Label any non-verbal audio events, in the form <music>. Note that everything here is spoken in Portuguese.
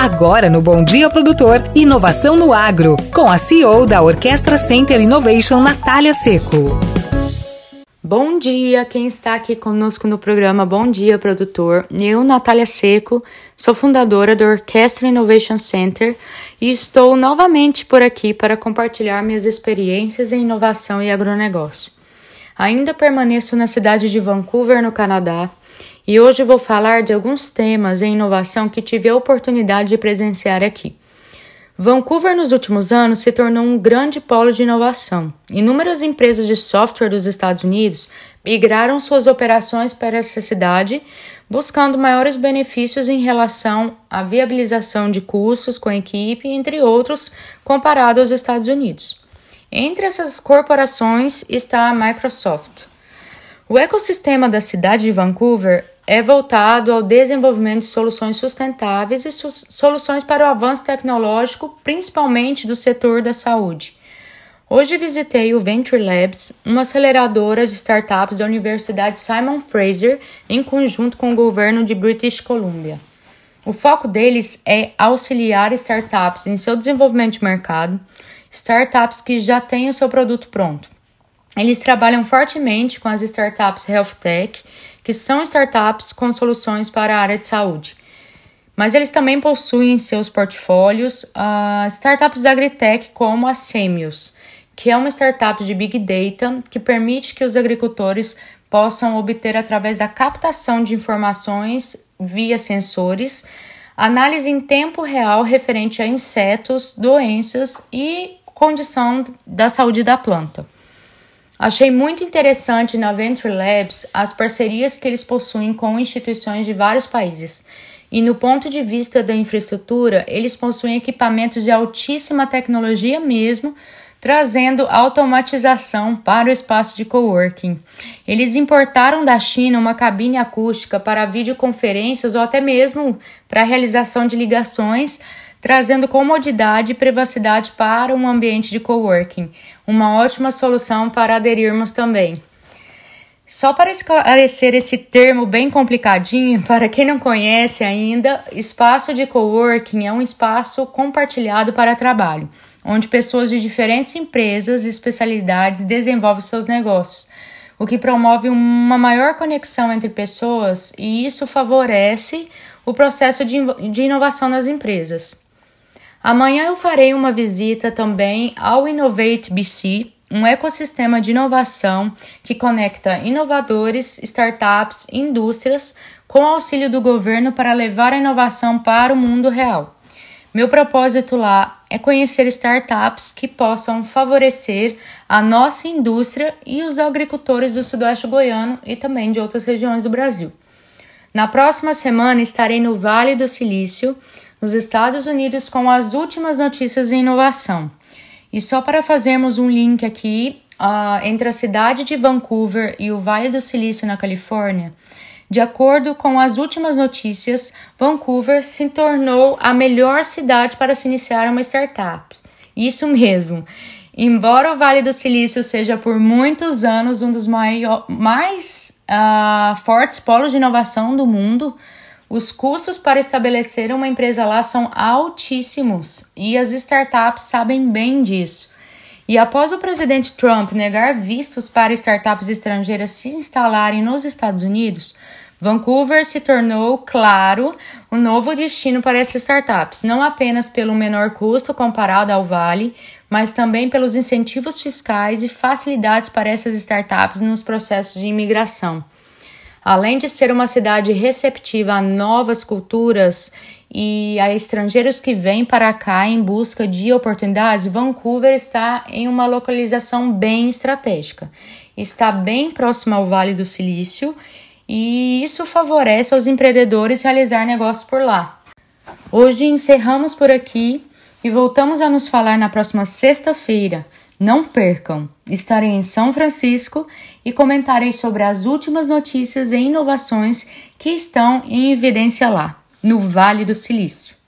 Agora no Bom Dia Produtor, inovação no agro, com a CEO da Orquestra Center Innovation, Natália Seco. Bom dia, quem está aqui conosco no programa Bom Dia Produtor. Eu, Natália Seco, sou fundadora do Orquestra Innovation Center e estou novamente por aqui para compartilhar minhas experiências em inovação e agronegócio. Ainda permaneço na cidade de Vancouver, no Canadá, e hoje vou falar de alguns temas em inovação que tive a oportunidade de presenciar aqui. Vancouver, nos últimos anos, se tornou um grande polo de inovação. Inúmeras empresas de software dos Estados Unidos migraram suas operações para essa cidade, buscando maiores benefícios em relação à viabilização de custos com equipe, entre outros, comparado aos Estados Unidos. Entre essas corporações está a Microsoft. O ecossistema da cidade de Vancouver é voltado ao desenvolvimento de soluções sustentáveis e soluções para o avanço tecnológico, principalmente do setor da saúde. Hoje visitei o Venture Labs, uma aceleradora de startups da Universidade Simon Fraser, em conjunto com o governo de British Columbia. O foco deles é auxiliar startups em seu desenvolvimento de mercado, startups que já têm o seu produto pronto. Eles trabalham fortemente com as startups Health Tech que são startups com soluções para a área de saúde. Mas eles também possuem em seus portfólios uh, startups agritech como a Semios, que é uma startup de Big Data que permite que os agricultores possam obter através da captação de informações via sensores, análise em tempo real referente a insetos, doenças e condição da saúde da planta. Achei muito interessante na Venture Labs as parcerias que eles possuem com instituições de vários países. E no ponto de vista da infraestrutura, eles possuem equipamentos de altíssima tecnologia mesmo, trazendo automatização para o espaço de coworking. Eles importaram da China uma cabine acústica para videoconferências ou até mesmo para a realização de ligações trazendo comodidade e privacidade para um ambiente de coworking, uma ótima solução para aderirmos também. Só para esclarecer esse termo bem complicadinho, <laughs> para quem não conhece ainda, espaço de coworking é um espaço compartilhado para trabalho, onde pessoas de diferentes empresas e especialidades desenvolvem seus negócios, o que promove uma maior conexão entre pessoas e isso favorece o processo de inovação nas empresas. Amanhã eu farei uma visita também ao Innovate BC, um ecossistema de inovação que conecta inovadores, startups e indústrias com auxílio do governo para levar a inovação para o mundo real. Meu propósito lá é conhecer startups que possam favorecer a nossa indústria e os agricultores do Sudoeste Goiano e também de outras regiões do Brasil. Na próxima semana estarei no Vale do Silício nos Estados Unidos com as últimas notícias em inovação. E só para fazermos um link aqui uh, entre a cidade de Vancouver e o Vale do Silício, na Califórnia, de acordo com as últimas notícias, Vancouver se tornou a melhor cidade para se iniciar uma startup. Isso mesmo. Embora o Vale do Silício seja por muitos anos um dos mais uh, fortes polos de inovação do mundo, os custos para estabelecer uma empresa lá são altíssimos e as startups sabem bem disso. E após o presidente Trump negar vistos para startups estrangeiras se instalarem nos Estados Unidos, Vancouver se tornou, claro, um novo destino para essas startups, não apenas pelo menor custo comparado ao Vale, mas também pelos incentivos fiscais e facilidades para essas startups nos processos de imigração. Além de ser uma cidade receptiva a novas culturas e a estrangeiros que vêm para cá em busca de oportunidades, Vancouver está em uma localização bem estratégica. Está bem próximo ao Vale do Silício e isso favorece aos empreendedores realizar negócios por lá. Hoje encerramos por aqui e voltamos a nos falar na próxima sexta-feira. Não percam! Estarei em São Francisco e comentarei sobre as últimas notícias e inovações que estão em evidência lá, no Vale do Silício.